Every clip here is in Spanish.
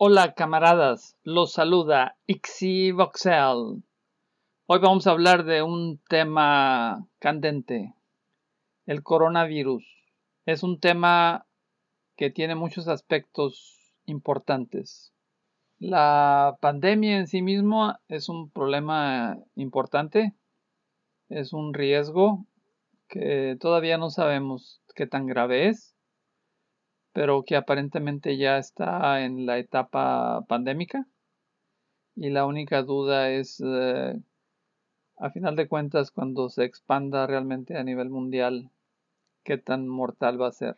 Hola camaradas, los saluda Ixi Voxel. Hoy vamos a hablar de un tema candente, el coronavirus. Es un tema que tiene muchos aspectos importantes. La pandemia en sí mismo es un problema importante, es un riesgo que todavía no sabemos qué tan grave es, pero que aparentemente ya está en la etapa pandémica. Y la única duda es, eh, a final de cuentas, cuando se expanda realmente a nivel mundial, qué tan mortal va a ser.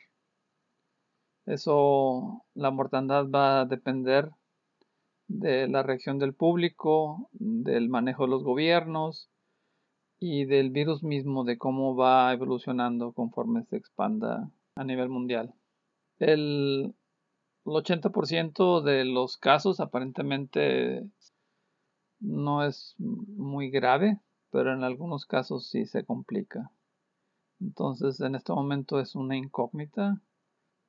Eso, la mortandad va a depender de la reacción del público, del manejo de los gobiernos, y del virus mismo, de cómo va evolucionando conforme se expanda a nivel mundial. El, 80% de los casos aparentemente no es muy grave, pero en algunos casos sí se complica. Entonces en este momento es una incógnita.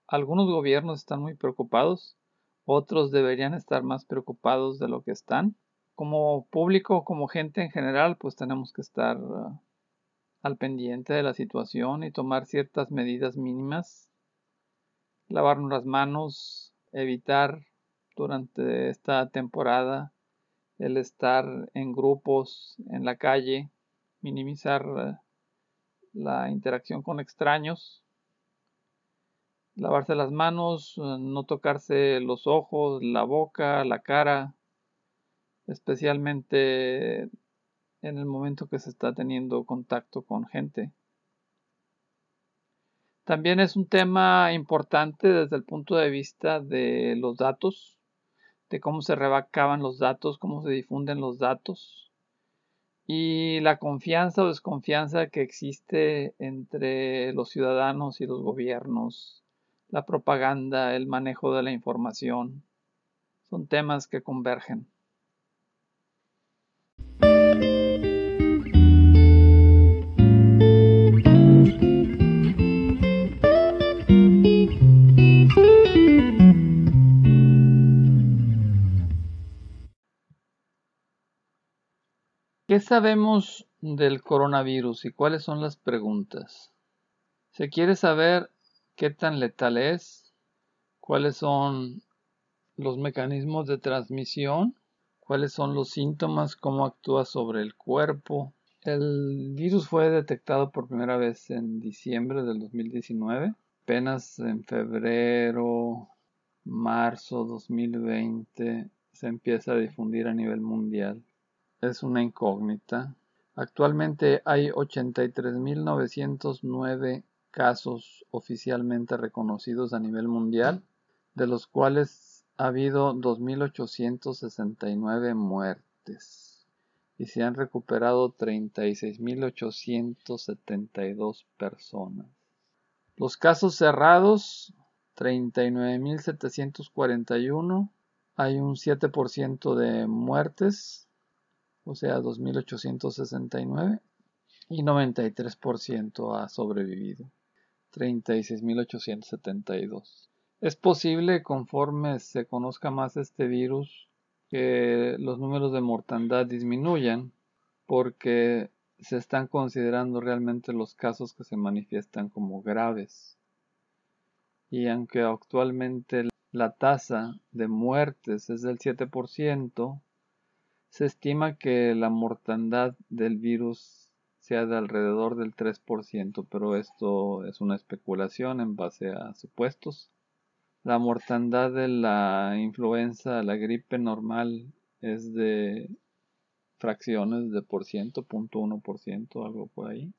Algunos gobiernos están muy preocupados, otros deberían estar más preocupados de lo que están como público, como gente en general, pues tenemos que estar ah, al pendiente de la situación y tomar ciertas medidas mínimas. Lavarnos las manos, evitar durante esta temporada el estar en grupos en la calle, minimizar la interacción con extraños, lavarse las manos, ah, no tocarse los ojos, la boca, la cara, especialmente en el momento que se está teniendo contacto con gente. También es un tema importante desde el punto de vista de los datos, de cómo se rebacaban los datos, cómo se difunden los datos y la confianza o desconfianza que existe entre los ciudadanos y los gobiernos, la propaganda, el manejo de la información. Son temas que convergen. ¿Qué sabemos del coronavirus y cuáles son las preguntas? Se quiere saber qué tan letal es, cuáles son los mecanismos de transmisión, cuáles son los síntomas, cómo actúa sobre el cuerpo. El virus fue detectado por primera vez en diciembre del 2019, apenas en febrero, marzo 2020 se empieza a difundir a nivel mundial es una incógnita. Actualmente hay 83.909 casos oficialmente reconocidos a nivel mundial, de los cuales ha habido 2.869 muertes y se han recuperado 36.872 personas. Los casos cerrados, 39.741, hay un 7% de muertes o sea, 2.869 y 93% ha sobrevivido, 36.872. Es posible, conforme se conozca más este virus, que los números de mortandad disminuyan porque se están considerando realmente los casos que se manifiestan como graves. Y aunque actualmente la tasa de muertes es del 7%, se estima que la mortandad del virus sea de alrededor del 3%, pero esto es una especulación en base a supuestos. La mortandad de la influenza, la gripe normal, es de fracciones de por ciento, punto uno por ciento, algo por ahí.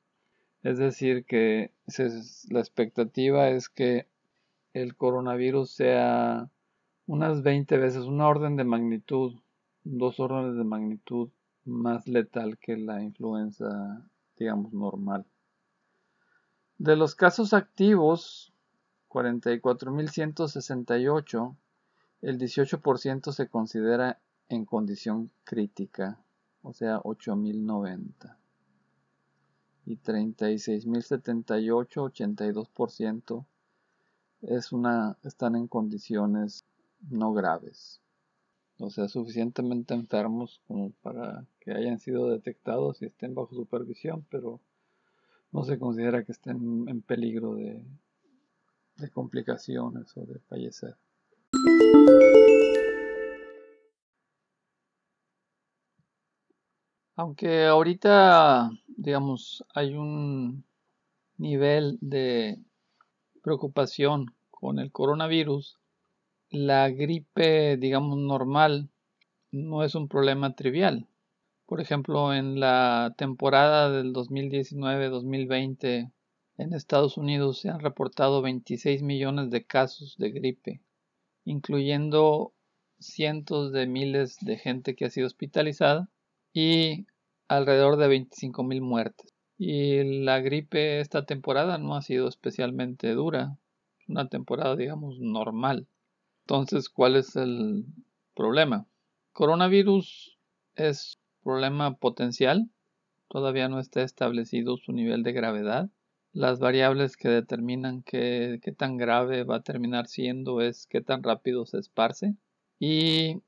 Es decir, que la expectativa es que el coronavirus sea unas 20 veces, una orden de magnitud dos órdenes de magnitud más letal que la influenza, digamos, normal. De los casos activos, 44.168, el 18% se considera en condición crítica, o sea, 8.090. Y 36.078, 82%, es una, están en condiciones no graves. O sea, suficientemente enfermos como para que hayan sido detectados y estén bajo supervisión, pero no se considera que estén en peligro de, de complicaciones o de fallecer. Aunque ahorita, digamos, hay un nivel de preocupación con el coronavirus, la gripe, digamos, normal no es un problema trivial. Por ejemplo, en la temporada del 2019-2020 en Estados Unidos se han reportado 26 millones de casos de gripe, incluyendo cientos de miles de gente que ha sido hospitalizada y alrededor de 25 mil muertes. Y la gripe esta temporada no ha sido especialmente dura, una temporada digamos normal. Entonces, ¿cuál es el problema? Coronavirus es problema potencial, todavía no está establecido su nivel de gravedad. Las variables que determinan qué, tan grave va a terminar siendo es qué tan rápido se esparce y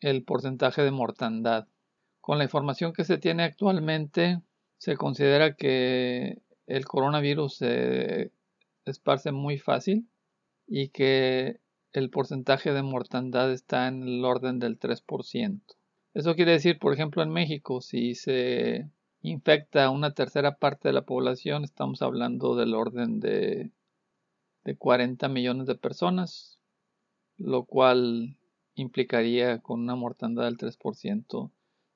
el porcentaje de mortandad. Con la información que se tiene actualmente, se considera que el coronavirus se esparce muy fácil y que el porcentaje de mortandad está en el orden del 3%. Eso quiere decir, por ejemplo, en México, si se infecta una tercera parte de la población, estamos hablando del orden de, de 40 millones de personas, lo cual implicaría con una mortandad del 3%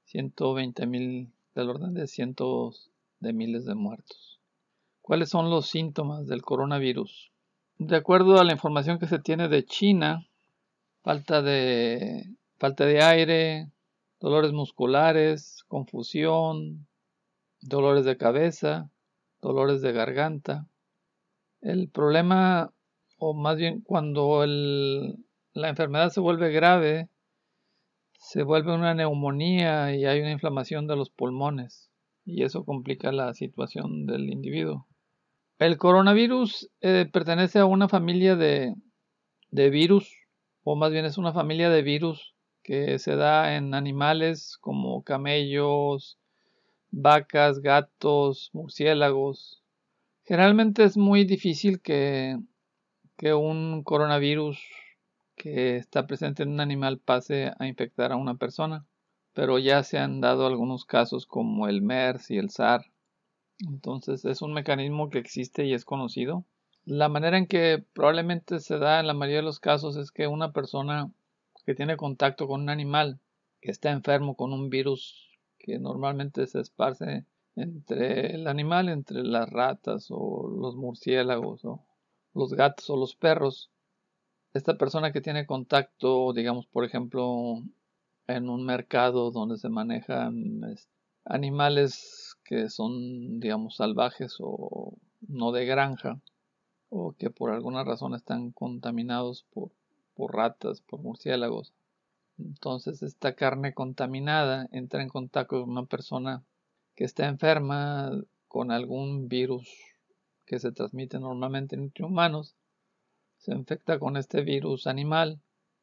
120 mil, del orden de cientos de miles de muertos. ¿Cuáles son los síntomas del coronavirus? De acuerdo a la información que se tiene de China, falta de, falta de aire, dolores musculares, confusión, dolores de cabeza, dolores de garganta. El problema, o más bien cuando la enfermedad se vuelve grave, se vuelve una neumonía y hay una inflamación de los pulmones y eso complica la situación del individuo. El coronavirus eh, pertenece a una familia de, de virus, o más bien es una familia de virus que se da en animales como camellos, vacas, gatos, murciélagos. Generalmente es muy difícil que, que un coronavirus que está presente en un animal pase a infectar a una persona, pero ya se han dado algunos casos como el MERS y el SAR. Entonces es un mecanismo que existe y es conocido. La manera en que probablemente se da en la mayoría de los casos es que una persona que tiene contacto con un animal que está enfermo con un virus que normalmente se esparce entre el animal, entre las ratas o los murciélagos o los gatos o los perros, esta persona que tiene contacto, digamos, por ejemplo, en un mercado donde se manejan animales que son, digamos, salvajes o no de granja, o que por alguna razón están contaminados por, por ratas, por murciélagos. Entonces esta carne contaminada entra en contacto con una persona que está enferma con algún virus que se transmite normalmente entre humanos se infecta con este virus animal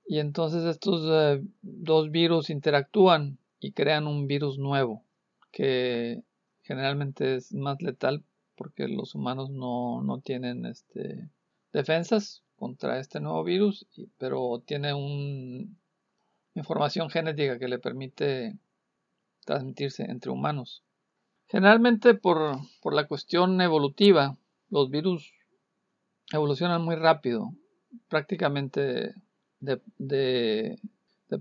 y entonces estos eh, dos virus interactúan y crean un virus nuevo que generalmente es más letal porque los humanos no, no tienen este, defensas contra este nuevo virus, pero tiene una información genética que le permite transmitirse entre humanos. Generalmente por, por la cuestión evolutiva, los virus evolucionan muy rápido, prácticamente de, de,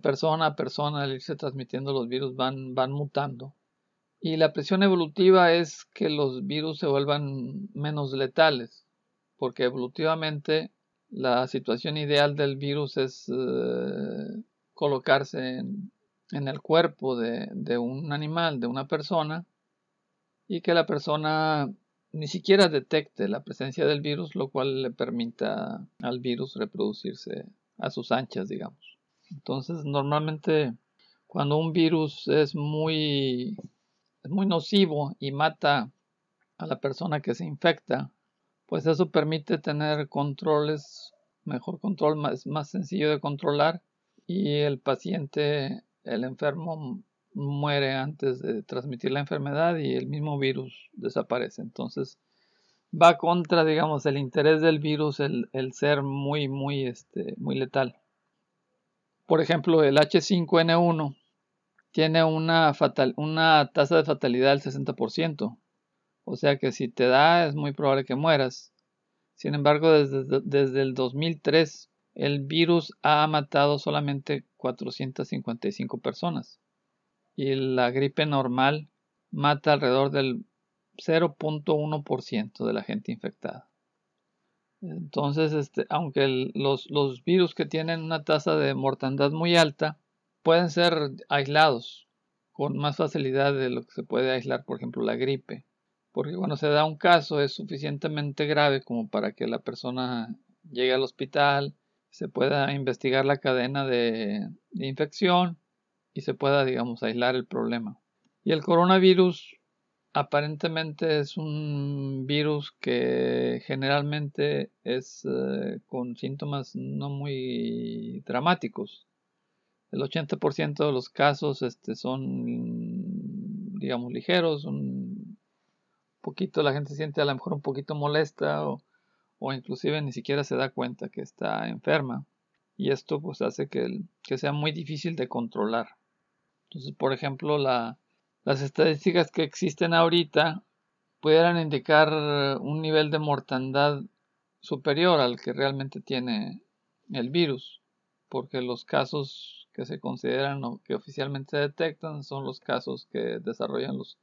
persona a persona al irse transmitiendo los virus van, van mutando. Y la presión evolutiva es que los virus se vuelvan menos letales, porque evolutivamente la situación ideal del virus es eh, colocarse en, el cuerpo de, de un animal, de una persona, y que la persona ni siquiera detecte la presencia del virus, lo cual le permita al virus reproducirse a sus anchas, digamos. Entonces, normalmente cuando un virus es muy, es muy nocivo y mata a la persona que se infecta, pues eso permite tener controles mejor control, más, más sencillo de controlar y el paciente, el enfermo muere antes de transmitir la enfermedad y el mismo virus desaparece. Entonces va contra, digamos, el interés del virus el, ser muy, muy, este, muy letal. Por ejemplo, el H5N1 tiene una, fatal, una tasa de fatalidad del 60%. O sea que si te da es muy probable que mueras. Sin embargo, desde, desde el 2003 el virus ha matado solamente 455 personas y la gripe normal mata alrededor del 0.1% de la gente infectada. Entonces, este, aunque los, los virus que tienen una tasa de mortandad muy alta pueden ser aislados con más facilidad de lo que se puede aislar, por ejemplo, la gripe. Porque cuando se da un caso es suficientemente grave como para que la persona llegue al hospital, se pueda investigar la cadena de, infección y se pueda, digamos, aislar el problema. Y el coronavirus aparentemente es un virus que generalmente es eh, con síntomas no muy dramáticos. El 80% de los casos este, son, digamos, ligeros, un poquito, la gente siente a lo mejor un poquito molesta o, o inclusive ni siquiera se da cuenta que está enferma. Y esto pues hace que, que sea muy difícil de controlar. Entonces, por ejemplo, la, las estadísticas que existen ahorita pudieran indicar un nivel de mortandad superior al que realmente tiene el virus, porque los casos que se consideran o que oficialmente se detectan son los casos que desarrollan los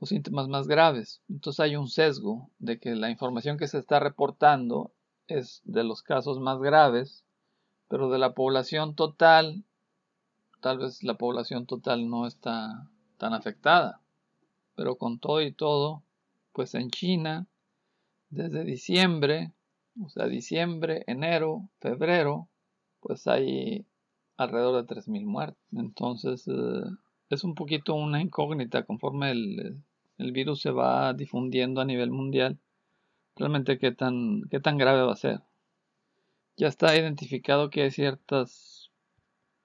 los síntomas más graves. Entonces hay un sesgo de que la información que se está reportando es de los casos más graves, pero de la población total, tal vez la población total no está tan afectada. Pero con todo y todo, pues en China, desde diciembre, o sea, diciembre, enero, febrero, pues hay alrededor de 3.000 muertos. Entonces, eh, es un poquito una incógnita conforme el, el virus se va difundiendo a nivel mundial, realmente qué tan, qué tan grave va a ser. Ya está identificado que hay ciertas,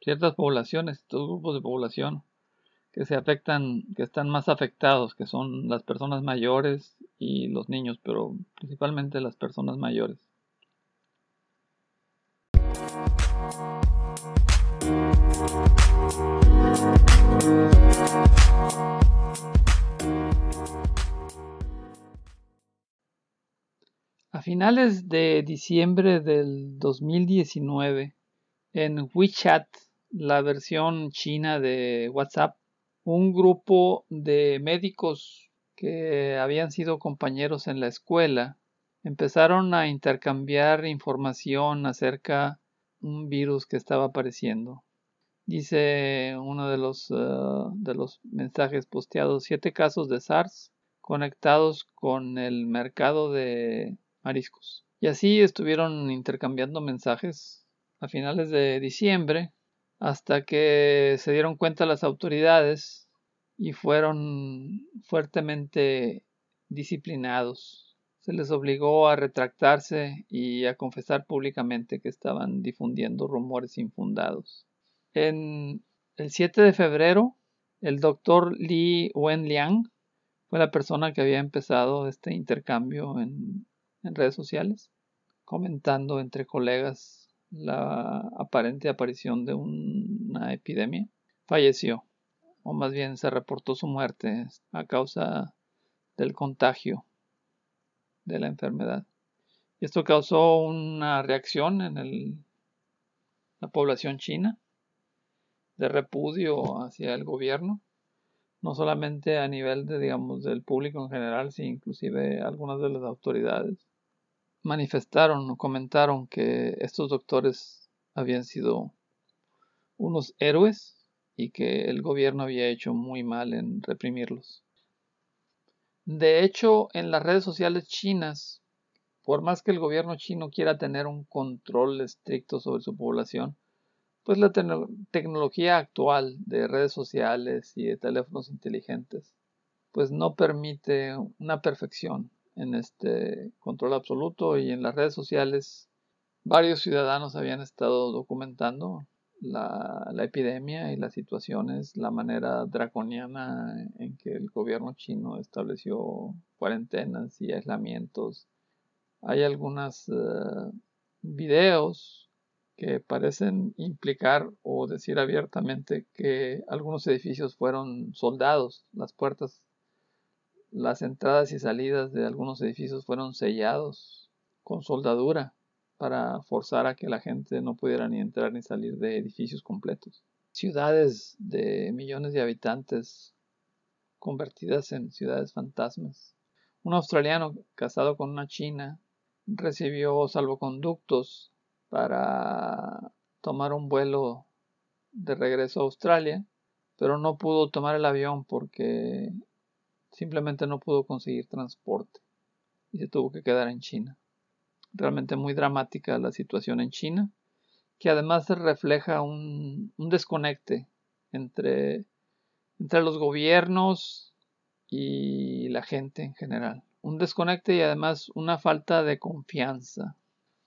ciertas poblaciones, estos grupos de población que se afectan, que están más afectados, que son las personas mayores y los niños, pero principalmente las personas mayores. A finales de diciembre del 2019, en WeChat, la versión china de WhatsApp, un grupo de médicos que habían sido compañeros en la escuela empezaron a intercambiar información acerca de un virus que estaba apareciendo. Dice uno de los, los mensajes posteados, siete casos de SARS conectados con el mercado de mariscos. Y así estuvieron intercambiando mensajes a finales de diciembre hasta que se dieron cuenta las autoridades y fueron fuertemente disciplinados. Se les obligó a retractarse y a confesar públicamente que estaban difundiendo rumores infundados. En el 7 de febrero, el doctor Li Wenliang fue la persona que había empezado este intercambio en redes sociales, comentando entre colegas la aparente aparición de una epidemia. Falleció, o más bien se reportó su muerte a causa del contagio de la enfermedad. Esto causó una reacción en la población china de repudio hacia el gobierno, no solamente a nivel de, digamos, del público en general, sino inclusive algunas de las autoridades manifestaron o comentaron que estos doctores habían sido unos héroes y que el gobierno había hecho muy mal en reprimirlos. De hecho, en las redes sociales chinas, por más que el gobierno chino quiera tener un control estricto sobre su población, pues la tecnología actual de redes sociales y de teléfonos inteligentes, pues no permite una perfección en este control absoluto y en las redes sociales varios ciudadanos habían estado documentando la, epidemia y las situaciones, la manera draconiana en que el gobierno chino estableció cuarentenas y aislamientos. Hay algunos eh, videos que parecen implicar o decir abiertamente que algunos edificios fueron soldados, las puertas, las entradas y salidas de algunos edificios fueron sellados con soldadura para forzar a que la gente no pudiera ni entrar ni salir de edificios completos. Ciudades de millones de habitantes convertidas en ciudades fantasmas. Un australiano casado con una china recibió salvoconductos para tomar un vuelo de regreso a Australia, pero no pudo tomar el avión porque simplemente no pudo conseguir transporte y se tuvo que quedar en China realmente muy dramática la situación en China, que además refleja un, desconecte entre, entre los gobiernos y la gente en general. Un desconecte y además una falta de confianza.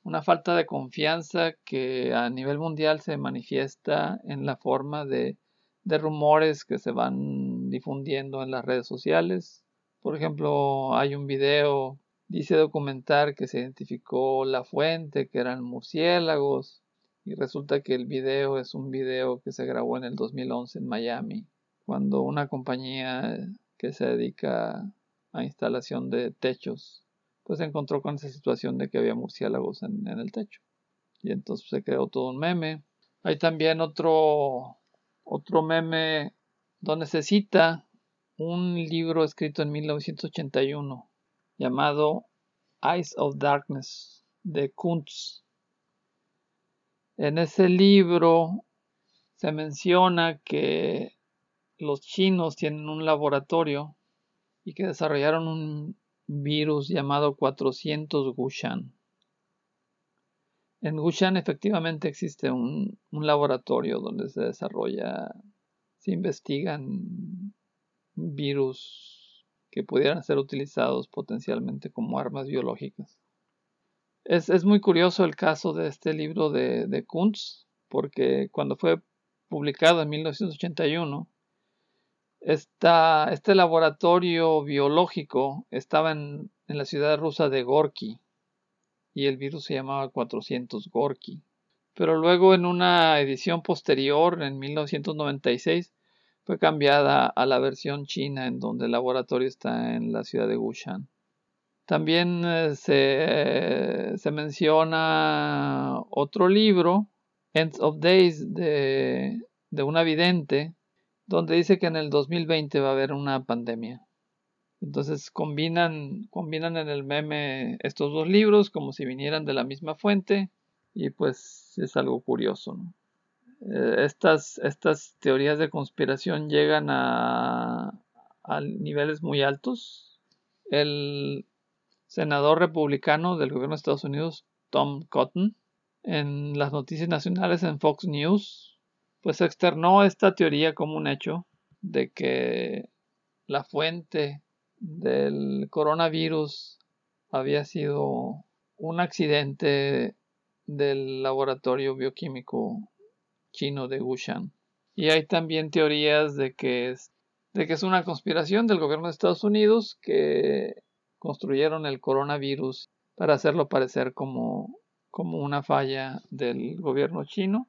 Una falta de confianza que a nivel mundial se manifiesta en la forma de, de rumores que se van difundiendo en las redes sociales. Por ejemplo, hay un video Dice documentar que se identificó la fuente, que eran murciélagos, y resulta que el video es un video que se grabó en el 2011 en Miami, cuando una compañía que se dedica a instalación de techos, pues se encontró con esa situación de que había murciélagos en, el techo. Y entonces se creó todo un meme. Hay también otro, otro meme donde se cita un libro escrito en 1981 llamado Eyes of Darkness de Kuntz. En ese libro se menciona que los chinos tienen un laboratorio y que desarrollaron un virus llamado 400 Gushan. En Gushan efectivamente existe un, laboratorio donde se desarrolla, se investigan virus que pudieran ser utilizados potencialmente como armas biológicas. Es, muy curioso el caso de este libro de, de porque cuando fue publicado en 1981, este laboratorio biológico estaba en, la ciudad rusa de Gorky y el virus se llamaba 400 Gorky. Pero luego en una edición posterior, en 1996, fue cambiada a la versión china en donde el laboratorio está en la ciudad de Gushan. También eh, se, menciona otro libro, Ends of Days, de, de una vidente, donde dice que en el 2020 va a haber una pandemia. Entonces combinan, combinan en el meme estos dos libros como si vinieran de la misma fuente y pues es algo curioso. Eh, estas, estas teorías de conspiración llegan a, niveles muy altos. El senador republicano del gobierno de Estados Unidos, Tom Cotton, en las noticias nacionales en Fox News, pues externó esta teoría como un hecho de que la fuente del coronavirus había sido un accidente del laboratorio bioquímico chino de Wushan. Y hay también teorías de que es, de que es una conspiración del gobierno de Estados Unidos que construyeron el coronavirus para hacerlo parecer como, como una falla del gobierno chino.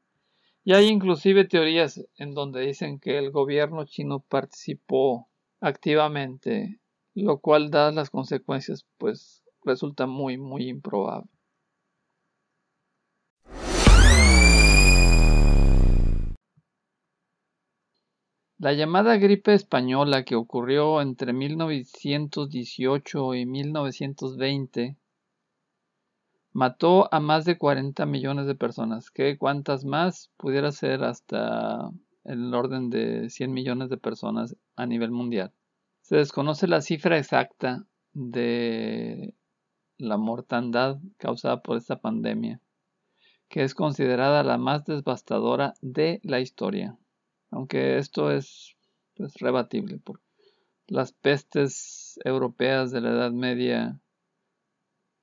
Y hay inclusive teorías en donde dicen que el gobierno chino participó activamente, lo cual, dadas las consecuencias, pues resulta muy, muy improbable. La llamada gripe española que ocurrió entre 1918 y 1920 mató a más de 40 millones de personas, que cuantas más pudiera ser hasta el orden de 100 millones de personas a nivel mundial. Se desconoce la cifra exacta de la mortandad causada por esta pandemia, que es considerada la más devastadora de la historia. Aunque esto es pues, rebatible por las pestes europeas de la Edad Media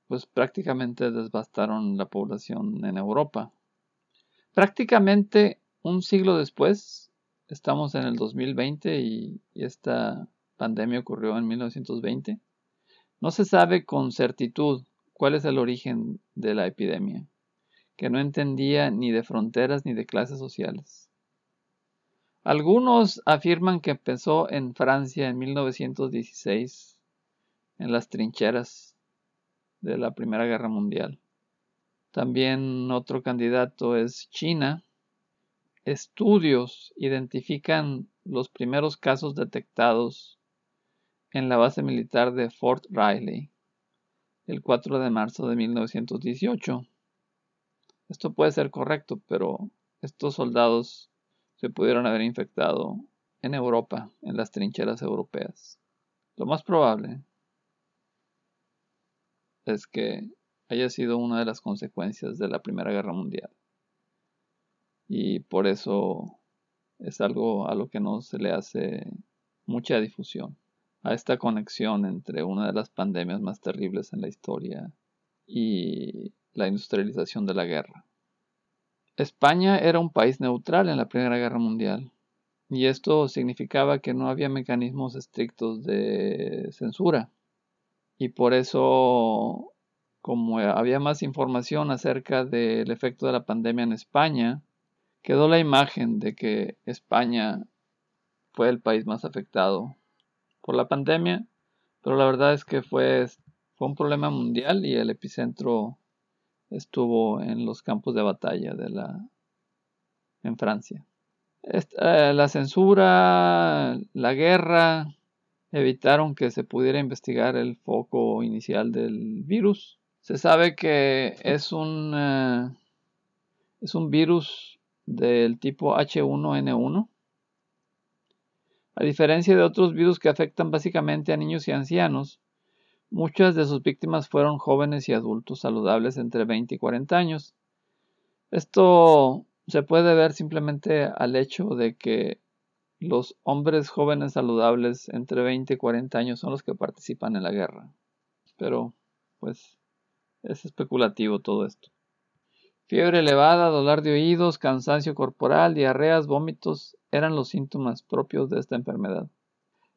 pues prácticamente devastaron la población en Europa. Prácticamente un siglo después, estamos en el 2020 y, y esta pandemia ocurrió en 1920, no se sabe con certitud cuál es el origen de la epidemia, que no entendía ni de fronteras ni de clases sociales. Algunos afirman que empezó en Francia en 1916, en las trincheras de la Primera Guerra Mundial. También otro candidato es China. Estudios identifican los primeros casos detectados en la base militar de Fort Riley el 4 de marzo de 1918. Esto puede ser correcto, pero estos soldados se pudieron haber infectado en Europa, en las trincheras europeas. Lo más probable es que haya sido una de las consecuencias de la Primera Guerra Mundial. Y por eso es algo a lo que no se le hace mucha difusión, a esta conexión entre una de las pandemias más terribles en la historia y la industrialización de la guerra. España era un país neutral en la Primera Guerra Mundial, y esto significaba que no había mecanismos estrictos de censura y por eso, como había más información acerca del efecto de la pandemia en España, quedó la imagen de que España fue el país más afectado por la pandemia, pero la verdad es que fue, un problema mundial y el epicentro estuvo en los campos de batalla de la en Francia. Eh, la censura, la guerra, evitaron que se pudiera investigar el foco inicial del virus. Se sabe que es un, eh, es un virus del tipo H1N1. A diferencia de otros virus que afectan básicamente a niños y ancianos, muchas de sus víctimas fueron jóvenes y adultos saludables entre 20 y 40 años. Esto se puede ver simplemente al hecho de que los hombres jóvenes saludables entre 20 y 40 años son los que participan en la guerra. Pero, pues, es especulativo todo esto. Fiebre elevada, dolor de oídos, cansancio corporal, diarreas, vómitos eran los síntomas propios de esta enfermedad.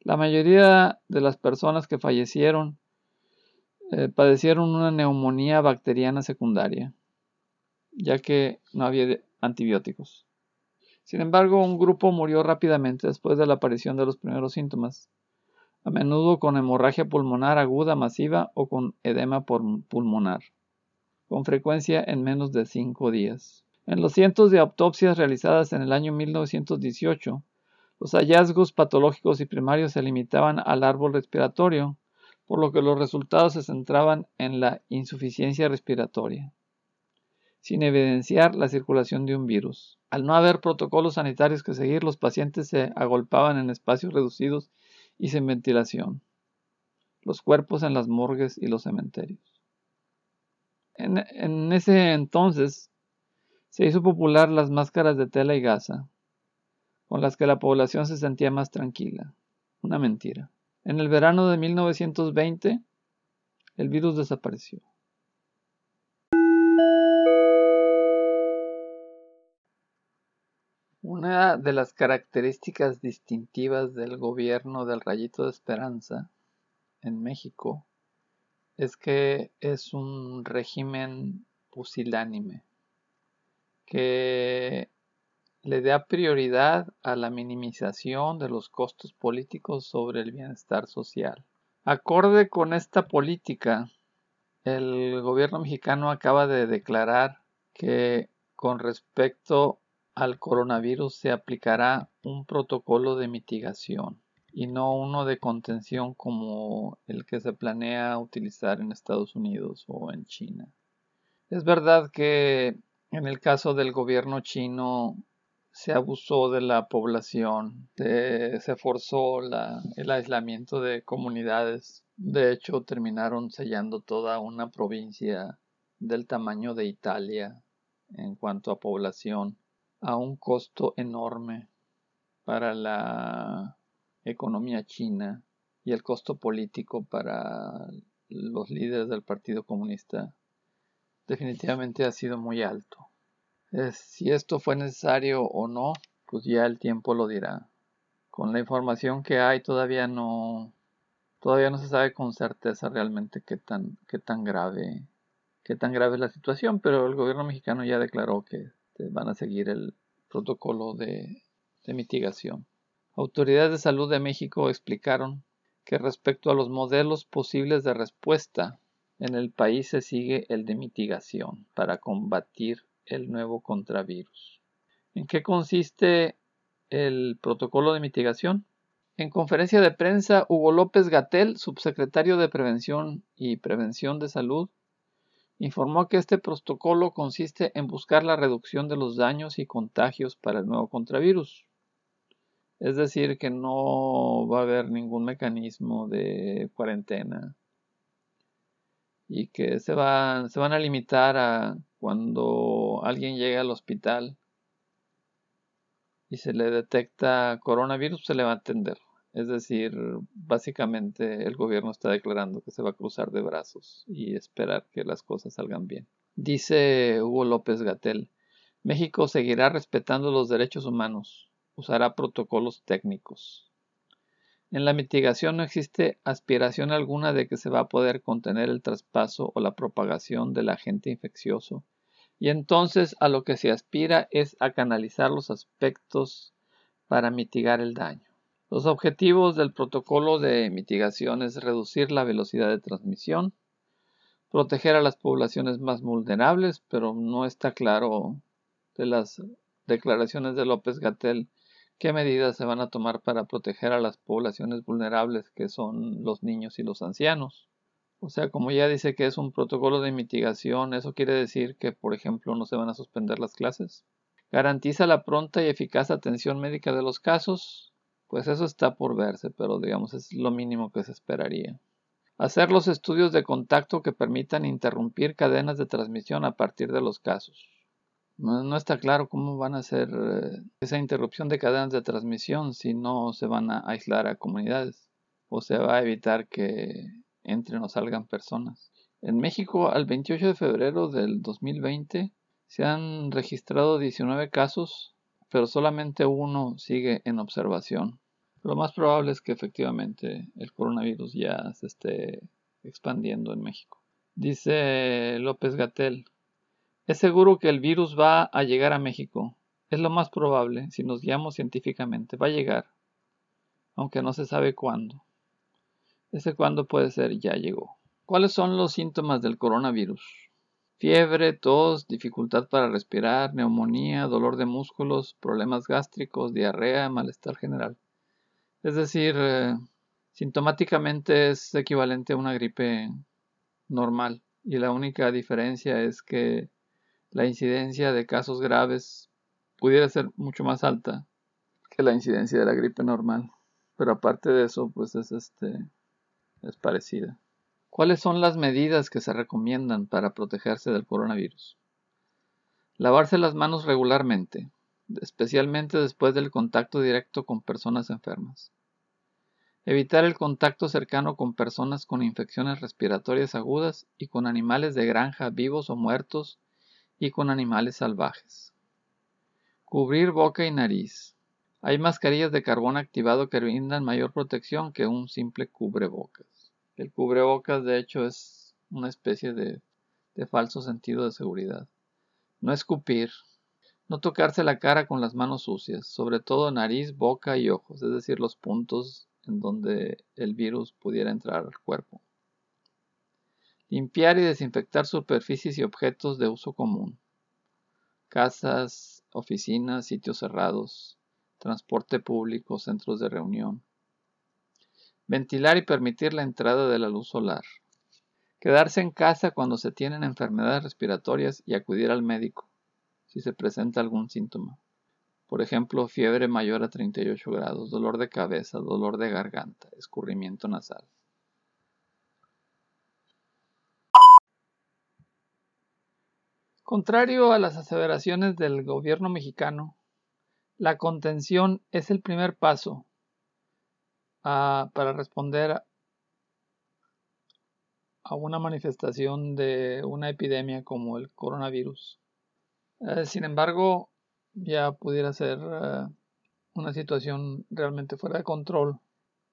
La mayoría de las personas que fallecieron eh, padecieron una neumonía bacteriana secundaria, ya que no había antibióticos. Sin embargo, un grupo murió rápidamente después de la aparición de los primeros síntomas, a menudo con hemorragia pulmonar aguda masiva o con edema pulmonar, con frecuencia en menos de cinco días. En los cientos de autopsias realizadas en el año 1918, los hallazgos patológicos y primarios se limitaban al árbol respiratorio, por lo que los resultados se centraban en la insuficiencia respiratoria sin evidenciar la circulación de un virus. Al no haber protocolos sanitarios que seguir, los pacientes se agolpaban en espacios reducidos y sin ventilación. Los cuerpos en las morgues y los cementerios. En, ese entonces se hizo popular las máscaras de tela y gasa, con las que la población se sentía más tranquila. Una mentira. En el verano de 1920, el virus desapareció. Una de las características distintivas del gobierno del Rayito de Esperanza en México es que es un régimen pusilánime que le da prioridad a la minimización de los costos políticos sobre el bienestar social. Acorde con esta política, el gobierno mexicano acaba de declarar que con respecto al coronavirus se aplicará un protocolo de mitigación y no uno de contención como el que se planea utilizar en Estados Unidos o en China. Es verdad que en el caso del gobierno chino se abusó de la población, se forzó el aislamiento de comunidades. De hecho, terminaron sellando toda una provincia del tamaño de Italia en cuanto a población a un costo enorme para la economía china y el costo político para los líderes del Partido Comunista definitivamente ha sido muy alto. si esto fue necesario o no, pues ya el tiempo lo dirá. Con la información que hay todavía no todavía no se sabe con certeza realmente qué tan qué tan grave qué tan grave es la situación, pero el gobierno mexicano ya declaró que van a seguir el protocolo de mitigación. Autoridades de salud de México explicaron que respecto a los modelos posibles de respuesta en el país se sigue el de mitigación para combatir el nuevo contravirus. ¿En qué consiste el protocolo de mitigación? En conferencia de prensa, Hugo López Gatel, subsecretario de Prevención y Prevención de Salud, informó que este protocolo consiste en buscar la reducción de los daños y contagios para el nuevo contravirus. Es decir, que no va a haber ningún mecanismo de cuarentena y que se, van, se van a limitar a cuando alguien llega al hospital y se le detecta coronavirus, se le va a atender. Es decir, básicamente el gobierno está declarando que se va a cruzar de brazos y esperar que las cosas salgan bien. Dice Hugo López Gatel, México seguirá respetando los derechos humanos, usará protocolos técnicos. En la mitigación no existe aspiración alguna de que se va a poder contener el traspaso o la propagación del agente infeccioso, y entonces a lo que se aspira es a canalizar los aspectos para mitigar el daño. Los objetivos del protocolo de mitigación es reducir la velocidad de transmisión, proteger a las poblaciones más vulnerables, pero no está claro de las declaraciones de López Gatel ¿Qué medidas se van a tomar para proteger a las poblaciones vulnerables que son los niños y los ancianos? O sea, como ya dice que es un protocolo de mitigación, ¿eso quiere decir que, por ejemplo, no se van a suspender las clases? ¿Garantiza la pronta y eficaz atención médica de los casos? Pues eso está por verse, pero digamos es lo mínimo que se esperaría. Hacer los estudios de contacto que permitan interrumpir cadenas de transmisión a partir de los casos. No, está claro cómo van a hacer eh, esa interrupción de cadenas de transmisión si no se van a aislar a comunidades o se va a evitar que entren o salgan personas. En México, al 28 de febrero del 2020, se han registrado 19 casos, pero solamente uno sigue en observación. Lo más probable es que efectivamente el coronavirus ya se esté expandiendo en México. Dice López Gatel, es seguro que el virus va a llegar a México. Es lo más probable, si nos guiamos científicamente. Va a llegar, aunque no se sabe cuándo. Ese cuándo puede ser ya llegó. ¿Cuáles son los síntomas del coronavirus? Fiebre, tos, dificultad para respirar, neumonía, dolor de músculos, problemas gástricos, diarrea, malestar general. Es decir, eh, sintomáticamente es equivalente a una gripe normal y la única diferencia es que la incidencia de casos graves pudiera ser mucho más alta que la incidencia de la gripe normal. Pero aparte de eso, pues es este es parecida. ¿Cuáles son las medidas que se recomiendan para protegerse del coronavirus? Lavarse las manos regularmente, especialmente después del contacto directo con personas enfermas. Evitar el contacto cercano con personas con infecciones respiratorias agudas y con animales de granja vivos o muertos y con animales salvajes. Cubrir boca y nariz. Hay mascarillas de carbón activado que brindan mayor protección que un simple cubrebocas. El cubrebocas de hecho es una especie de, de falso sentido de seguridad. No escupir. No tocarse la cara con las manos sucias, sobre todo nariz, boca y ojos, es decir, los puntos en donde el virus pudiera entrar al cuerpo. Limpiar y desinfectar superficies y objetos de uso común. Casas, oficinas, sitios cerrados, transporte público, centros de reunión. Ventilar y permitir la entrada de la luz solar. Quedarse en casa cuando se tienen enfermedades respiratorias y acudir al médico si se presenta algún síntoma. Por ejemplo, fiebre mayor a 38 grados, dolor de cabeza, dolor de garganta, escurrimiento nasal. Contrario a las aseveraciones del gobierno mexicano, la contención es el primer paso ah, para responder a una manifestación de una epidemia como el coronavirus. Eh, sin embargo, ya pudiera ser eh, una situación realmente fuera de control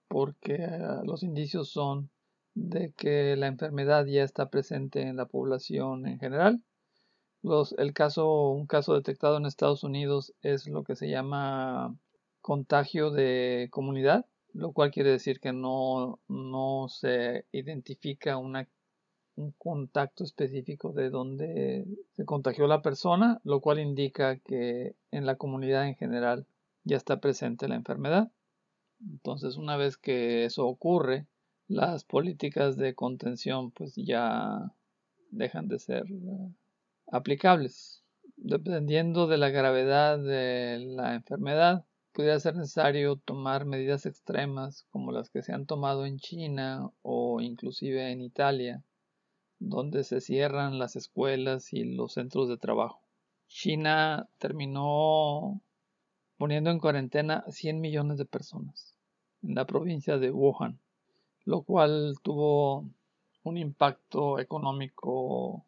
porque eh, los indicios son de que la enfermedad ya está presente en la población en general. Los, el caso, un caso detectado en Estados Unidos es lo que se llama contagio de comunidad, lo cual quiere decir que no, no se identifica una, un contacto específico de donde se contagió la persona, lo cual indica que en la comunidad en general ya está presente la enfermedad. Entonces, una vez que eso ocurre, las políticas de contención pues ya dejan de ser eh, aplicables. Dependiendo de la gravedad de la enfermedad, pudiera ser necesario tomar medidas extremas como las que se han tomado en China o inclusive en Italia, donde se cierran las escuelas y los centros de trabajo. China terminó poniendo en cuarentena 100 millones de personas en la provincia de Wuhan, lo cual tuvo un impacto económico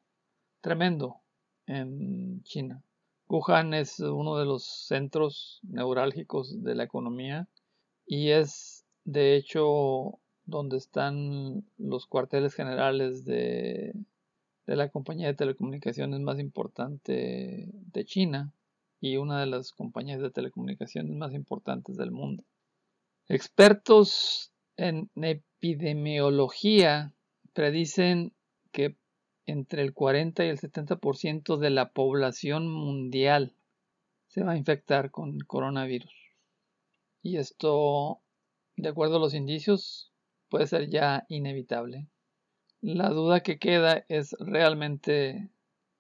tremendo en China. Wuhan es uno de los centros neurálgicos de la economía y es de hecho donde están los cuarteles generales de, de la compañía de telecomunicaciones más importante de China y una de las compañías de telecomunicaciones más importantes del mundo. Expertos en epidemiología predicen que entre el 40 y el 70% de la población mundial se va a infectar con coronavirus. Y esto, de acuerdo a los indicios, puede ser ya inevitable. La duda que queda es realmente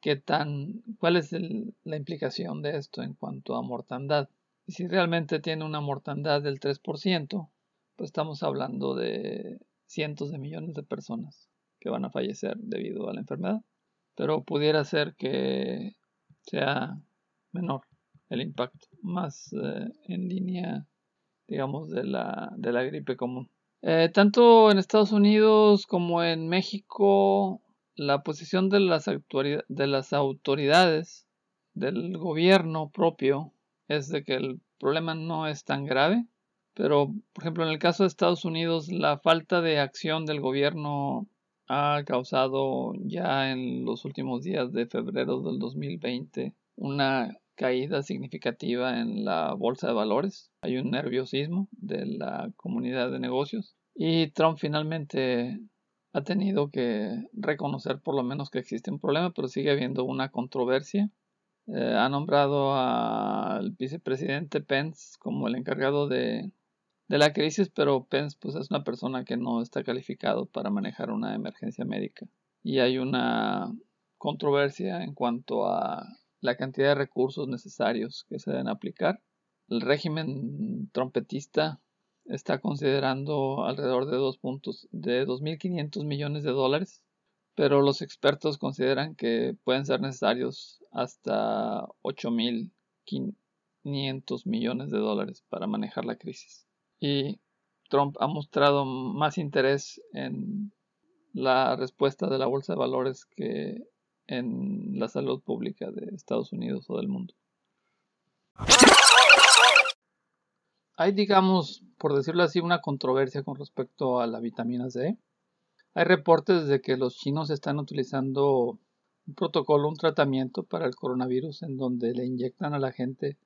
qué tan, cuál es la implicación de esto en cuanto a mortandad. Y si realmente tiene una mortandad del 3%, pues estamos hablando de cientos de millones de personas que van a fallecer debido a la enfermedad. Pero pudiera ser que sea menor el impacto, más eh, en línea, digamos, de la, de la gripe común. Eh, tanto en Estados Unidos como en México la posición de las, de las autoridades del gobierno propio es de que el problema no es tan grave, pero por ejemplo en el caso de Estados Unidos la falta de acción del gobierno ha causado ya en los últimos días de febrero del 2020 una caída significativa en la bolsa de valores. Hay un nerviosismo de la comunidad de negocios y Trump finalmente ha tenido que reconocer por lo menos que existe un problema, pero sigue habiendo una controversia. Eh, ha nombrado al vicepresidente Pence como el encargado de, de, la crisis, pero Pence pues, es una persona que no está calificado para manejar una emergencia médica. Y hay una controversia en cuanto a la cantidad de recursos necesarios que se deben aplicar. El régimen trompetista está considerando alrededor de dos puntos de 2.500 millones de dólares, pero los expertos consideran que pueden ser necesarios hasta 8.500 millones de dólares para manejar la crisis. Y Trump ha mostrado más interés en la respuesta de la bolsa de valores que en la salud pública de Estados Unidos o del mundo. Hay, digamos, por decirlo así, una controversia con respecto a la vitamina C. Hay reportes de que los chinos están utilizando un protocolo, un tratamiento para el coronavirus en donde le inyectan a la gente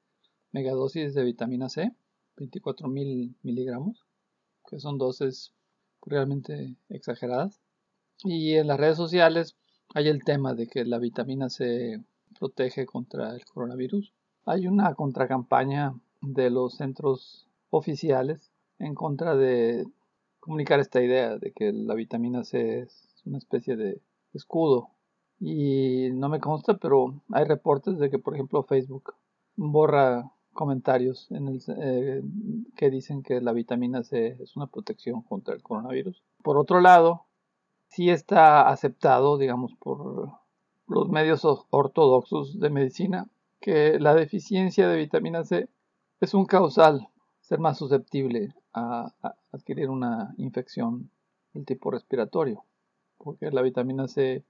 megadosis de vitamina C, 24 mil miligramos, que son dosis realmente exageradas. Y en las redes sociales hay el tema de que la vitamina C protege contra el coronavirus. Hay una contracampaña de los centros oficiales en contra de comunicar esta idea de que la vitamina C es una especie de escudo. Y no me consta, pero hay reportes de que, por ejemplo, Facebook borra comentarios en el, eh, que dicen que la vitamina C es una protección contra el coronavirus. Por otro lado, sí está aceptado, digamos, por los medios ortodoxos de medicina, que la deficiencia de vitamina C es un causal ser más susceptible a, adquirir una infección del tipo respiratorio. porque la vitamina C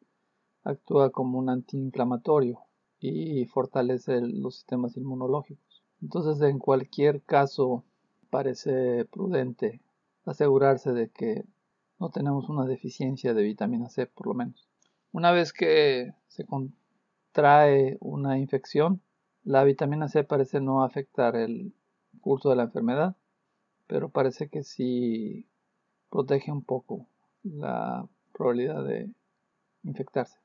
actúa como un antiinflamatorio y fortalece los sistemas inmunológicos. Entonces, en cualquier caso, parece prudente asegurarse de que no tenemos una deficiencia de vitamina C, por lo menos. Una vez que se contrae una infección, la vitamina C parece no afectar el curso de la enfermedad, pero parece que sí protege un poco la probabilidad de infectarse.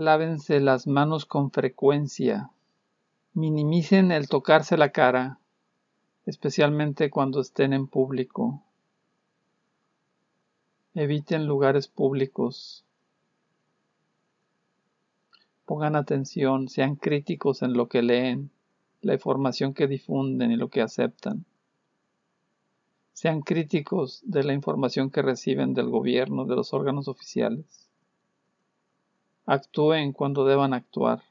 Lávense las manos con frecuencia. Minimicen el tocarse la cara, especialmente cuando estén en público. Eviten lugares públicos. Pongan atención, sean críticos en lo que leen, la información que difunden y lo que aceptan. Sean críticos de la información que reciben del gobierno, de los órganos oficiales. Actúen cuando deban actuar.